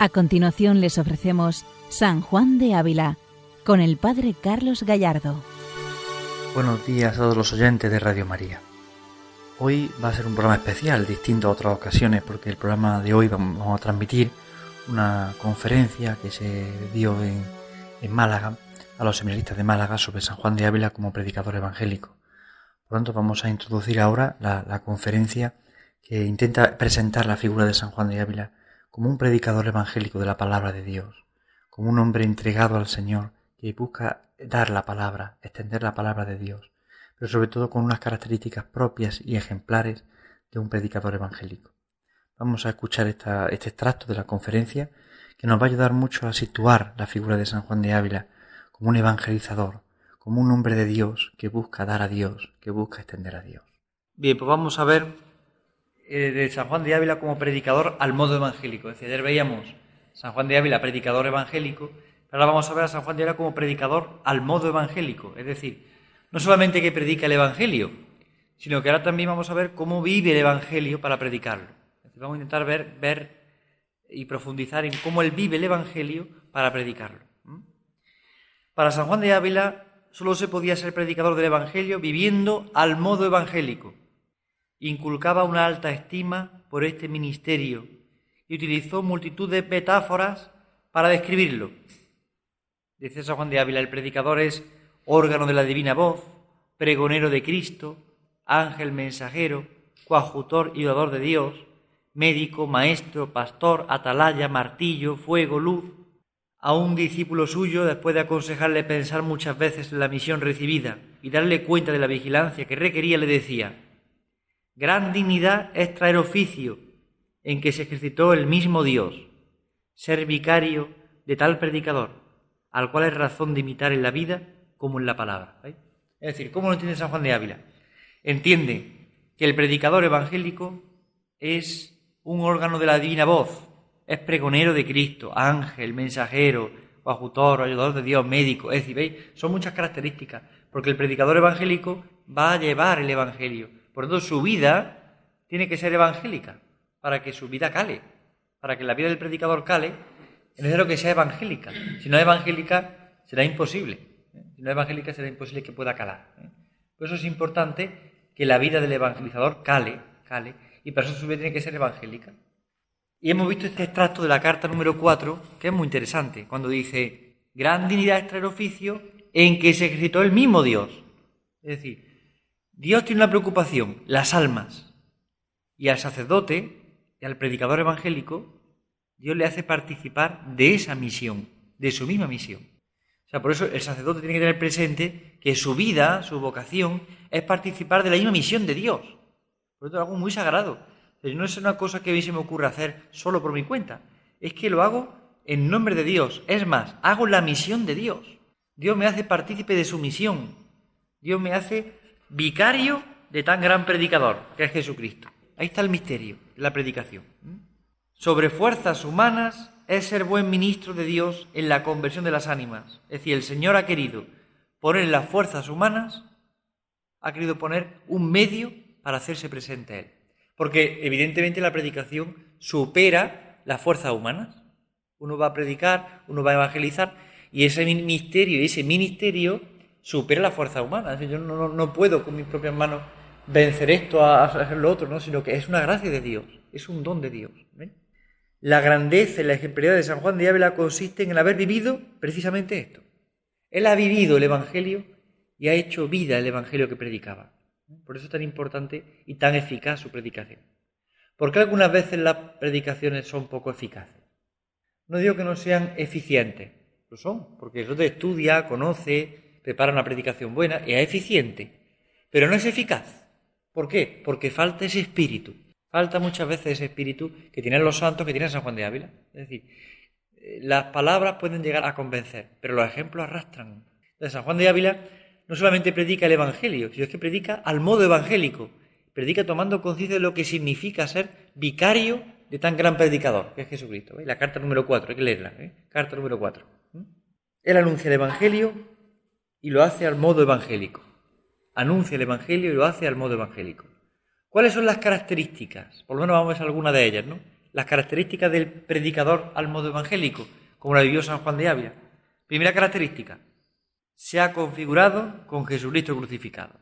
A continuación les ofrecemos San Juan de Ávila con el Padre Carlos Gallardo. Buenos días a todos los oyentes de Radio María. Hoy va a ser un programa especial, distinto a otras ocasiones, porque el programa de hoy vamos a transmitir una conferencia que se dio en, Málaga a los seminaristas de Málaga sobre San Juan de Ávila como predicador evangélico. Por lo tanto, vamos a introducir ahora la, la conferencia que intenta presentar la figura de San Juan de Ávila como un predicador evangélico de la palabra de Dios, como un hombre entregado al Señor que busca dar la palabra, extender la palabra de Dios, pero sobre todo con unas características propias y ejemplares de un predicador evangélico. Vamos a escuchar este extracto de la conferencia que nos va a ayudar mucho a situar la figura de San Juan de Ávila como un evangelizador, como un hombre de Dios que busca dar a Dios, que busca extender a Dios. Bien, pues vamos a ver eh, de San Juan de Ávila como predicador al modo evangélico. Es decir, ayer veíamos San Juan de Ávila predicador evangélico, pero ahora vamos a ver a San Juan de Ávila como predicador al modo evangélico. Es decir, no solamente que predica el Evangelio, sino que ahora también vamos a ver cómo vive el Evangelio para predicarlo. vamos a intentar ver, ver y profundizar en cómo él vive el Evangelio para predicarlo. Para San Juan de Ávila solo se podía ser predicador del Evangelio viviendo al modo evangélico inculcaba una alta estima por este ministerio y utilizó multitud de metáforas para describirlo. Dice San Juan de Ávila, el predicador es órgano de la divina voz, pregonero de Cristo, ángel mensajero, coadjutor y orador de Dios, médico, maestro, pastor, atalaya, martillo, fuego, luz. A un discípulo suyo, después de aconsejarle pensar muchas veces en la misión recibida y darle cuenta de la vigilancia que requería, le decía, Gran dignidad es traer oficio en que se ejercitó el mismo Dios, ser vicario de tal predicador, al cual es razón de imitar en la vida como en la palabra. Es decir, ¿cómo lo entiende San Juan de Ávila? Entiende que el predicador evangélico es un órgano de la divina voz, es pregonero de Cristo, ángel, mensajero, coadjutor, ayudador de Dios, médico. Es decir, ¿veis? Son muchas características, porque el predicador evangélico va a llevar el evangelio por lo tanto, su vida tiene que ser evangélica, para que su vida cale, para que la vida del predicador cale, es necesario que sea evangélica. Si no es evangélica, será imposible. Si no es evangélica, será imposible que pueda calar. Por eso es importante que la vida del evangelizador cale, cale, y para eso su vida tiene que ser evangélica. Y hemos visto este extracto de la carta número 4, que es muy interesante, cuando dice, gran dignidad extraer oficio en que se ejercitó el mismo Dios. Es decir, Dios tiene una preocupación, las almas. Y al sacerdote y al predicador evangélico, Dios le hace participar de esa misión, de su misma misión. O sea, por eso el sacerdote tiene que tener presente que su vida, su vocación, es participar de la misma misión de Dios. Por eso es algo muy sagrado. no es una cosa que a mí se me ocurre hacer solo por mi cuenta. Es que lo hago en nombre de Dios. Es más, hago la misión de Dios. Dios me hace partícipe de su misión. Dios me hace vicario de tan gran predicador, que es Jesucristo. Ahí está el misterio, la predicación. Sobre fuerzas humanas es ser buen ministro de Dios en la conversión de las ánimas. Es decir, el Señor ha querido poner las fuerzas humanas, ha querido poner un medio para hacerse presente a Él. Porque evidentemente la predicación supera las fuerzas humanas. Uno va a predicar, uno va a evangelizar, y ese ministerio, ese ministerio supera la fuerza humana. yo no, puedo con mis propias manos vencer esto, a hacer lo otro, ¿no? sino que es una gracia de Dios, es un don de Dios. La grandeza y la ejemplaridad de San Juan de Ávila consiste en haber vivido precisamente esto. Él ha vivido el Evangelio y ha hecho vida el Evangelio que predicaba. Por eso es tan importante y tan eficaz su predicación. Porque algunas veces las predicaciones son poco eficaces. No digo que no sean eficientes, lo son, porque eso te estudia, conoce, prepara una predicación buena y es eficiente, pero no es eficaz. ¿Por qué? Porque falta ese espíritu. Falta muchas veces ese espíritu que tienen los santos, que tiene San Juan de Ávila. Es decir, eh, las palabras pueden llegar a convencer, pero los ejemplos arrastran. San Juan de Ávila no solamente predica el Evangelio, sino que predica al modo evangélico. Predica tomando conciencia de lo que significa ser vicario de tan gran predicador, que es Jesucristo. La carta número 4, hay que leerla. ¿eh? Carta número 4. ¿Mm? Él anuncia el Evangelio y lo hace al modo evangélico. Anuncia el Evangelio y lo hace al modo evangélico. ¿Cuáles son las características? Por lo menos vamos a alguna de ellas, ¿no? las características del predicador al modo evangélico, como la vivió San Juan de Ávila. Primera característica, se ha configurado con Jesucristo crucificado.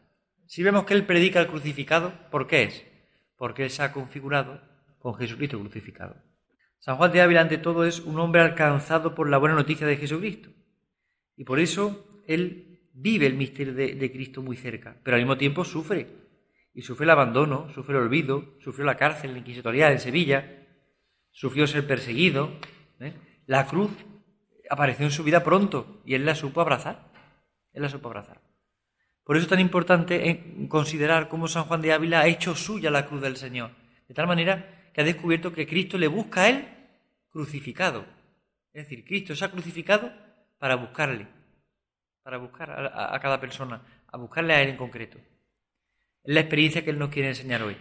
Si vemos que él predica el crucificado, ¿por qué es? Porque él se ha configurado con Jesucristo crucificado. San Juan de Ávila, ante todo, es un hombre alcanzado por la buena noticia de Jesucristo. Y por eso él vive el misterio de, Cristo muy cerca, pero al mismo tiempo sufre. Y sufre el abandono, sufre el olvido, sufrió la cárcel inquisitorial en Sevilla, sufrió ser perseguido. ¿eh? La cruz apareció en su vida pronto y él la supo abrazar. Él la supo abrazar. Por eso es tan importante considerar cómo San Juan de Ávila ha hecho suya la cruz del Señor. De tal manera que ha descubierto que Cristo le busca a él crucificado. Es decir, Cristo se ha crucificado para buscarle, para buscar a, cada persona, a buscarle a él en concreto. Es la experiencia que él nos quiere enseñar hoy.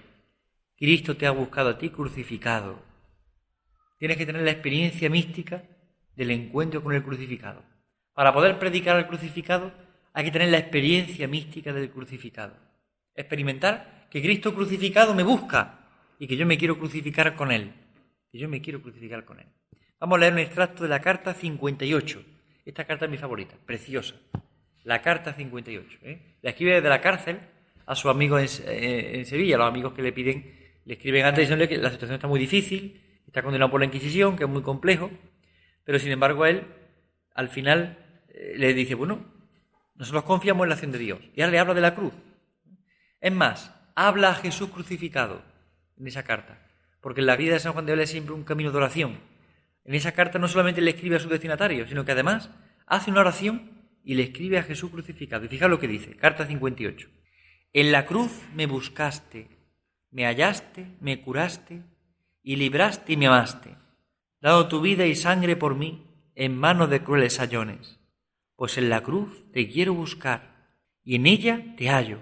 Cristo te ha buscado a ti crucificado. Tienes que tener la experiencia mística del encuentro con el crucificado. Para poder predicar al crucificado hay que tener la experiencia mística del crucificado. Experimentar que Cristo crucificado me busca y que yo me quiero crucificar con Él. Que yo me quiero crucificar con Él. Vamos a leer un extracto de la carta 58. Esta carta es mi favorita, preciosa. La carta 58. ¿eh? La escribe desde la cárcel a sus amigos en, eh, en, Sevilla, los amigos que le piden, le escriben antes diciéndole que la situación está muy difícil, está condenado por la Inquisición, que es muy complejo, pero sin embargo él, al final, eh, le dice, bueno, nosotros confiamos en la acción de Dios. Y ahora le habla de la cruz. Es más, habla a Jesús crucificado en esa carta, porque la vida de San Juan de Ávila es siempre un camino de oración. En esa carta no solamente le escribe a su destinatario, sino que además hace una oración y le escribe a Jesús crucificado. Y fija lo que dice, carta 58. En la cruz me buscaste, me hallaste, me curaste y libraste y me amaste, dado tu vida y sangre por mí en manos de crueles sayones. Pues en la cruz te quiero buscar y en ella te hallo,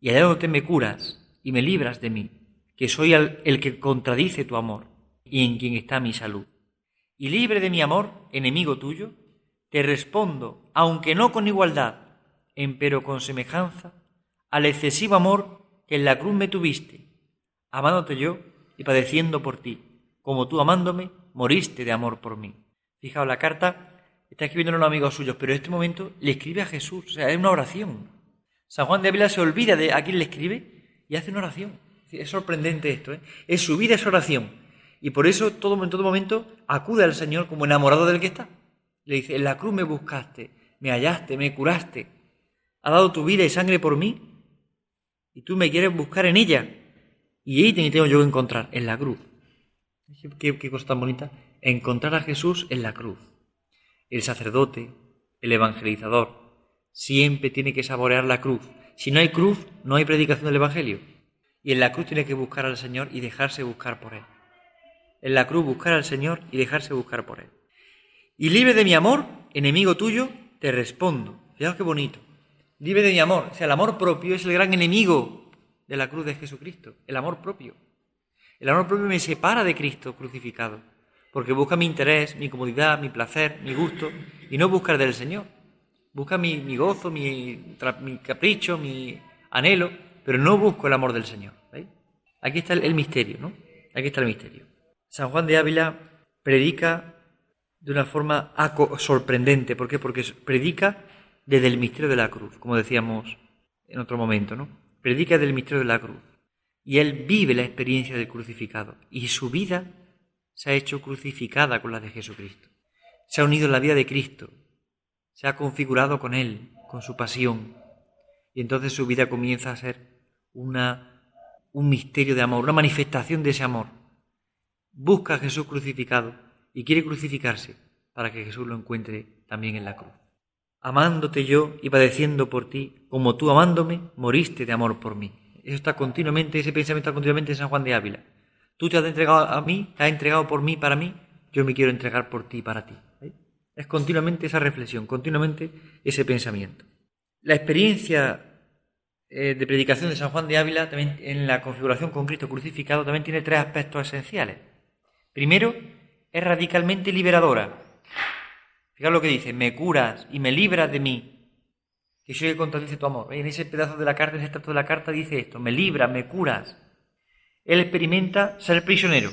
y hallándote me curas y me libras de mí que soy el, que contradice tu amor y en quien está mi salud. Y libre de mi amor, enemigo tuyo, te respondo, aunque no con igualdad, empero con semejanza, al excesivo amor que en la cruz me tuviste, amándote yo y padeciendo por ti, como tú amándome, moriste de amor por mí. Fijaos, la carta está escribiendo a los amigos suyos, pero en este momento le escribe a Jesús, o sea, es una oración. San Juan de Ávila se olvida de a quién le escribe y hace una oración. Es sorprendente esto, ¿eh? Es su vida es oración. Y por eso todo, en todo momento acude al Señor como enamorado del que está. Le dice, en la cruz me buscaste, me hallaste, me curaste, ha dado tu vida y sangre por mí, y tú me quieres buscar en ella. Y ahí tengo yo que encontrar, en la cruz. Qué, qué cosa tan bonita. Encontrar a Jesús en la cruz. El sacerdote, el evangelizador, siempre tiene que saborear la cruz. Si no hay cruz, no hay predicación del Evangelio. Y en la cruz tiene que buscar al Señor y dejarse buscar por Él. En la cruz buscar al Señor y dejarse buscar por Él. Y libre de mi amor, enemigo tuyo, te respondo. Fijaos qué bonito. Libre de mi amor. O sea, el amor propio es el gran enemigo de la cruz de Jesucristo. El amor propio. El amor propio me separa de Cristo crucificado. Porque busca mi interés, mi comodidad, mi placer, mi gusto. Y no busca el del Señor. Busca mi, gozo, mi, mi capricho, mi anhelo pero no busco el amor del Señor. Aquí está el, misterio, ¿no? Aquí está el misterio. San Juan de Ávila predica de una forma sorprendente. ¿Por qué? Porque predica desde el misterio de la cruz, como decíamos en otro momento, ¿no? Predica desde el misterio de la cruz. Y él vive la experiencia del crucificado. Y su vida se ha hecho crucificada con la de Jesucristo. Se ha unido en la vida de Cristo. Se ha configurado con él, con su pasión. Y entonces su vida comienza a ser una, un misterio de amor, una manifestación de ese amor. Busca a Jesús crucificado y quiere crucificarse para que Jesús lo encuentre también en la cruz. Amándote yo y padeciendo por ti, como tú amándome, moriste de amor por mí. Eso está continuamente, ese pensamiento está continuamente en San Juan de Ávila. Tú te has entregado a mí, te has entregado por mí, para mí, yo me quiero entregar por ti para ti. Es continuamente esa reflexión, continuamente ese pensamiento. La experiencia eh, de predicación de San Juan de Ávila, también en la configuración con Cristo crucificado, también tiene tres aspectos esenciales. Primero, es radicalmente liberadora. Fijaos lo que dice, me curas y me libras de mí, que soy el contradice tu amor. En ese pedazo de la carta, en ese trato de la carta dice esto, me libras, me curas. Él experimenta ser prisionero.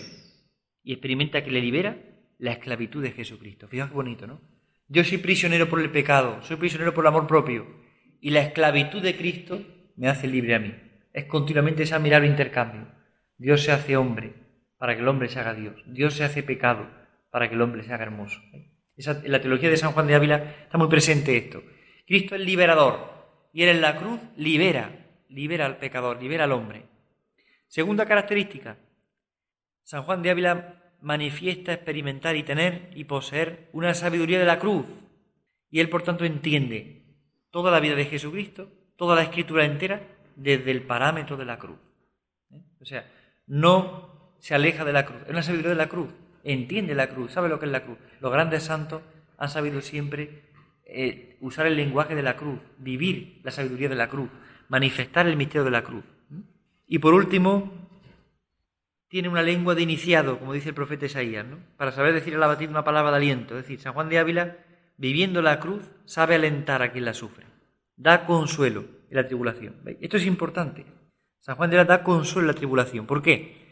y experimenta que le libera la esclavitud de Jesucristo. Fijaos qué bonito, ¿no? Yo soy prisionero por el pecado, soy prisionero por el amor propio, y la esclavitud de Cristo me hace libre a mí. Es continuamente ese admirable intercambio. Dios se hace hombre para que el hombre se haga Dios. Dios se hace pecado para que el hombre se haga hermoso. en la teología de San Juan de Ávila está muy presente esto. Cristo es liberador y él en la cruz libera, libera al pecador, libera al hombre. Segunda característica, San Juan de Ávila manifiesta experimentar y tener y poseer una sabiduría de la cruz. Y él, por tanto, entiende toda la vida de Jesucristo, toda la escritura entera, desde el parámetro de la cruz. ¿Eh? O sea, no se aleja de la cruz, es una sabiduría de la cruz, entiende la cruz, sabe lo que es la cruz. Los grandes santos han sabido siempre eh, usar el lenguaje de la cruz, vivir la sabiduría de la cruz, manifestar el misterio de la cruz. Y por último, tiene una lengua de iniciado, como dice el profeta Isaías, ¿no? para saber decir al abatido una palabra de aliento. Es decir, San Juan de Ávila, viviendo la cruz, sabe alentar a quien la sufre, da consuelo en la tribulación. Esto es importante. San Juan de Ávila da consuelo en la tribulación. ¿Por qué?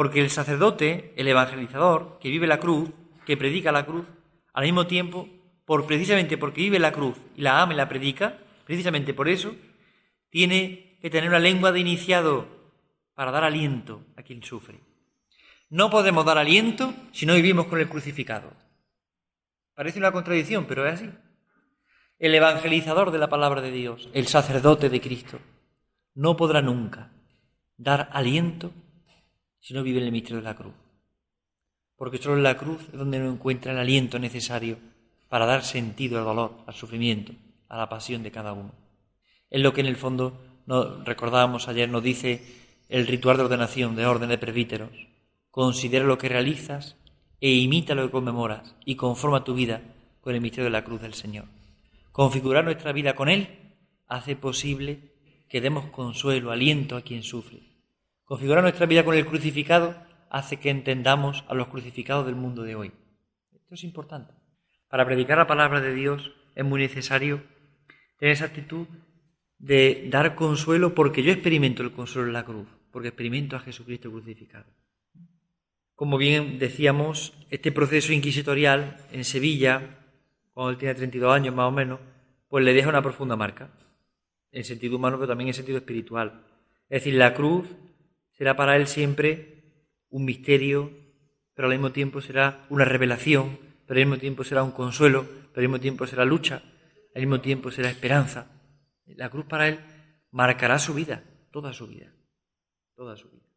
Porque el sacerdote, el evangelizador, que vive la cruz, que predica la cruz, al mismo tiempo, por, precisamente porque vive la cruz y la ama y la predica, precisamente por eso, tiene que tener una lengua de iniciado para dar aliento a quien sufre. No podemos dar aliento si no vivimos con el crucificado. Parece una contradicción, pero es así. El evangelizador de la palabra de Dios, el sacerdote de Cristo, no podrá nunca dar aliento si no vive en el misterio de la cruz. Porque solo en la cruz es donde uno encuentra el aliento necesario para dar sentido al dolor, al sufrimiento, a la pasión de cada uno. Es lo que en el fondo nos recordábamos ayer, nos dice el ritual de ordenación de orden de presbíteros. Considera lo que realizas e imita lo que conmemoras y conforma tu vida con el misterio de la cruz del Señor. Configurar nuestra vida con Él hace posible que demos consuelo, aliento a quien sufre. Configurar nuestra vida con el crucificado hace que entendamos a los crucificados del mundo de hoy. Esto es importante. Para predicar la palabra de Dios es muy necesario tener esa actitud de dar consuelo porque yo experimento el consuelo en la cruz porque experimento a Jesucristo crucificado. Como bien decíamos, este proceso inquisitorial en Sevilla, cuando él tiene 32 años más o menos, pues le deja una profunda marca, en sentido humano, pero también en sentido espiritual. Es decir, la cruz será para él siempre un misterio, pero al mismo tiempo será una revelación, pero al mismo tiempo será un consuelo, pero al mismo tiempo será lucha, al mismo tiempo será esperanza. La cruz para él marcará su vida, toda su vida toda su vida.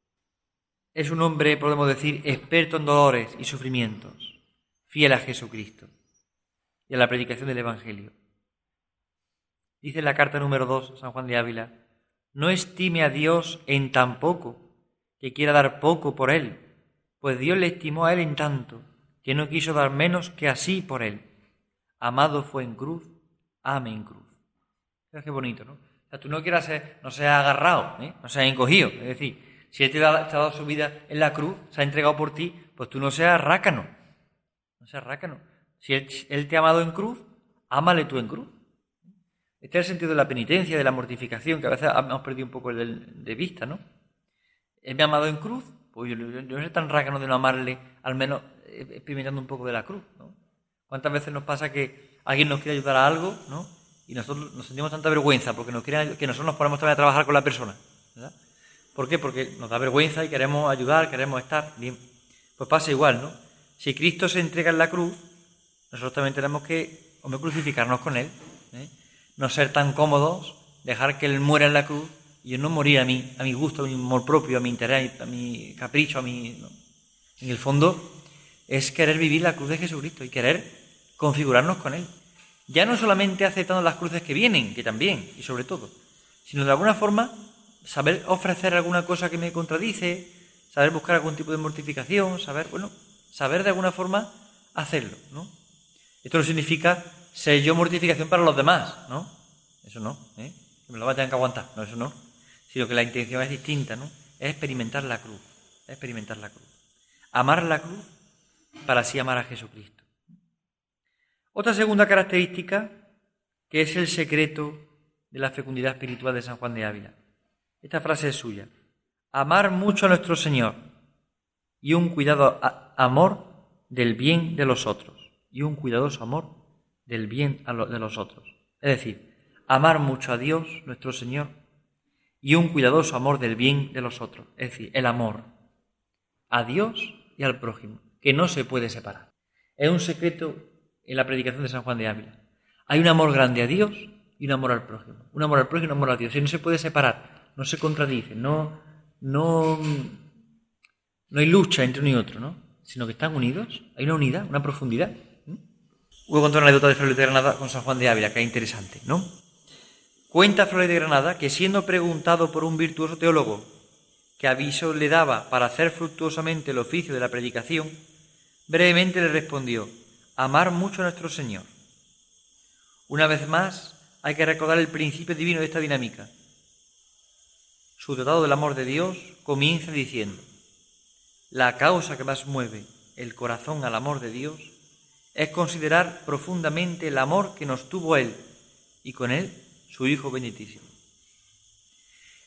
Es un hombre, podemos decir, experto en dolores y sufrimientos, fiel a Jesucristo y a la predicación del Evangelio. Dice en la carta número 2, San Juan de Ávila, no estime a Dios en tan poco, que quiera dar poco por él, pues Dios le estimó a él en tanto, que no quiso dar menos que así por él. Amado fue en cruz, ame en cruz. Qué bonito, ¿no? sea, tú no quieras no seas agarrado, ¿eh? no seas encogido. Es decir, si Él te ha, dado su vida en la cruz, se ha entregado por ti, pues tú no seas rácano. No seas rácano. Si él, te ha amado en cruz, ámale tú en cruz. Este es el sentido de la penitencia, de la mortificación, que a veces hemos perdido un poco de vista, ¿no? Él me ha amado en cruz, pues yo, no soy tan rácano de no amarle, al menos eh, experimentando un poco de la cruz, ¿no? ¿Cuántas veces nos pasa que alguien nos quiere ayudar a algo, ¿no? y nosotros nos sentimos tanta vergüenza porque nos quieren, que nosotros nos ponemos también a trabajar con la persona. ¿verdad? ¿Por qué? Porque nos da vergüenza y queremos ayudar, queremos estar bien. Pues pasa igual, ¿no? Si Cristo se entrega en la cruz, nosotros también tenemos que hombre, crucificarnos con Él. ¿eh? No ser tan cómodos, dejar que Él muera en la cruz y no morir a mí, a mi gusto, a mi amor propio, a mi interés, a mi capricho, a mi... En el fondo es querer vivir la cruz de Jesucristo y querer configurarnos con Él ya no solamente aceptando las cruces que vienen, que también, y sobre todo, sino de alguna forma saber ofrecer alguna cosa que me contradice, saber buscar algún tipo de mortificación, saber, bueno, saber de alguna forma hacerlo, ¿no? Esto no significa ser yo mortificación para los demás, ¿no? Eso no, ¿eh? Que me lo va a que aguantar, no, eso no. Sino que la intención es distinta, ¿no? Es experimentar la cruz, es experimentar la cruz. Amar la cruz para así amar a Jesucristo. Otra segunda característica que es el secreto de la fecundidad espiritual de San Juan de Ávila. Esta frase es suya. Amar mucho a nuestro Señor y un cuidado amor del bien de los otros y un cuidadoso amor del bien de los otros. Es decir, amar mucho a Dios, nuestro Señor, y un cuidadoso amor del bien de los otros. Es decir, el amor a Dios y al prójimo, que no se puede separar. Es un secreto en la predicación de San Juan de Ávila. Hay un amor grande a Dios y un amor al prójimo. Un amor al prójimo y un amor a Dios. Y no se puede separar, no se contradice, no, no, no hay lucha entre uno y otro, ¿no? Sino que están unidos, hay una unidad, una profundidad. Voy a una anécdota de de Granada con San Juan de Ávila, que es interesante, ¿no? Cuenta Flores de Granada que siendo preguntado por un virtuoso teólogo que aviso le daba para hacer fructuosamente el oficio de la predicación, brevemente le respondió, amar mucho a nuestro Señor. Una vez más, hay que recordar el principio divino de esta dinámica. Su tratado del amor de Dios comienza diciendo, la causa que más mueve el corazón al amor de Dios es considerar profundamente el amor que nos tuvo Él y con Él su Hijo benditísimo.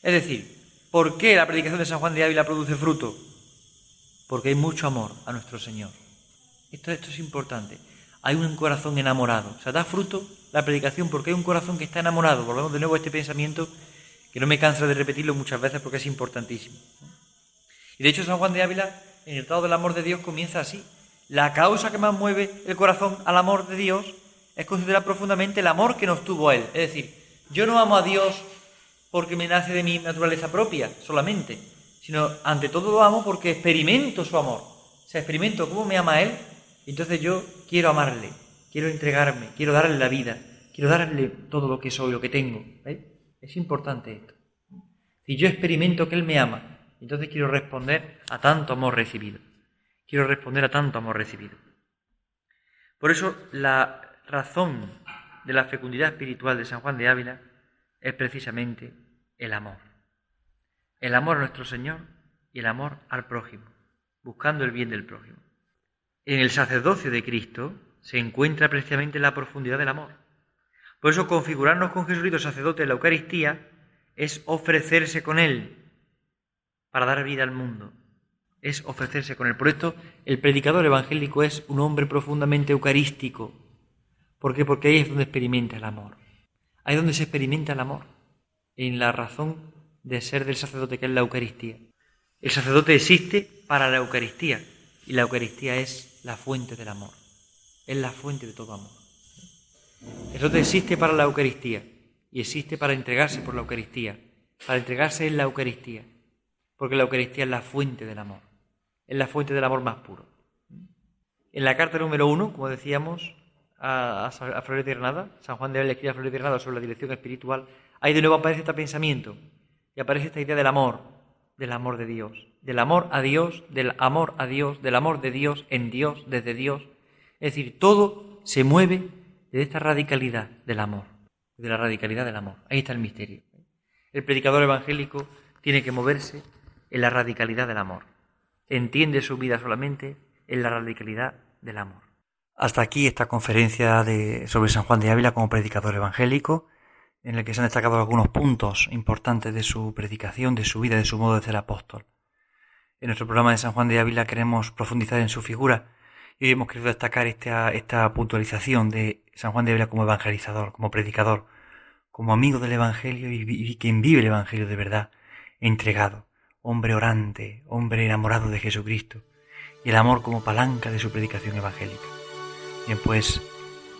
Es decir, ¿por qué la predicación de San Juan de Ávila produce fruto? Porque hay mucho amor a nuestro Señor. Esto, esto es importante. Hay un corazón enamorado. O sea, da fruto la predicación porque hay un corazón que está enamorado. Volvemos de nuevo a este pensamiento que no me canso de repetirlo muchas veces porque es importantísimo. Y de hecho San Juan de Ávila, en el Tratado del Amor de Dios, comienza así. La causa que más mueve el corazón al amor de Dios es considerar profundamente el amor que nos tuvo Él. Es decir, yo no amo a Dios porque me nace de mi naturaleza propia solamente, sino ante todo lo amo porque experimento su amor. O sea, experimento cómo me ama Él, entonces yo quiero amarle, quiero entregarme, quiero darle la vida, quiero darle todo lo que soy, lo que tengo. Es importante esto. Si yo experimento que Él me ama, entonces quiero responder a tanto amor recibido. Quiero responder a tanto amor recibido. Por eso la razón de la fecundidad espiritual de San Juan de Ávila es precisamente el amor. El amor a nuestro Señor y el amor al prójimo, buscando el bien del prójimo. En el sacerdocio de Cristo se encuentra precisamente la profundidad del amor. Por eso configurarnos con Jesucristo sacerdote de la Eucaristía es ofrecerse con Él para dar vida al mundo, es ofrecerse con Él. Por esto, el predicador evangélico es un hombre profundamente eucarístico. ¿Por qué? Porque ahí es donde experimenta el amor. Ahí es donde se experimenta el amor, en la razón de ser del sacerdote, que es la Eucaristía. El sacerdote existe para la Eucaristía y la Eucaristía es la fuente del amor, es la fuente de todo amor. El sacerdote existe para la Eucaristía y existe para entregarse por la Eucaristía, para entregarse en la Eucaristía, porque la Eucaristía es la fuente del amor es la fuente del amor más puro. En la carta número uno, como decíamos, a, a, Flores Granada, San Juan de Ávila escribe a Flores de Granada sobre la dirección espiritual, ahí de nuevo aparece este pensamiento y aparece esta idea del amor, del amor de Dios, del amor a Dios, del amor a Dios, del amor de Dios en Dios, desde Dios. Es decir, todo se mueve de esta radicalidad del amor, de la radicalidad del amor. Ahí está el misterio. El predicador evangélico tiene que moverse en la radicalidad del amor entiende su vida solamente en la radicalidad del amor. Hasta aquí esta conferencia de, sobre San Juan de Ávila como predicador evangélico, en la que se han destacado algunos puntos importantes de su predicación, de su vida, de su modo de ser apóstol. En nuestro programa de San Juan de Ávila queremos profundizar en su figura y hoy hemos querido destacar esta, esta puntualización de San Juan de Ávila como evangelizador, como predicador, como amigo del Evangelio y, y quien vive el Evangelio de verdad, entregado hombre orante, hombre enamorado de Jesucristo, y el amor como palanca de su predicación evangélica. Bien, pues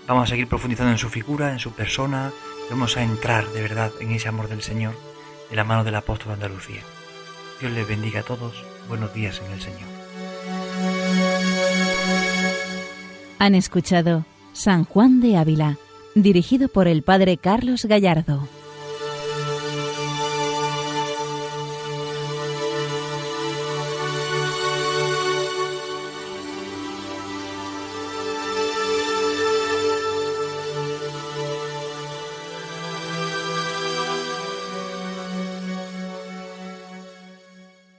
vamos a seguir profundizando en su figura, en su persona, vamos a entrar de verdad en ese amor del Señor de la mano del apóstol Andalucía. Dios les bendiga a todos, buenos días en el Señor. Han escuchado San Juan de Ávila, dirigido por el Padre Carlos Gallardo.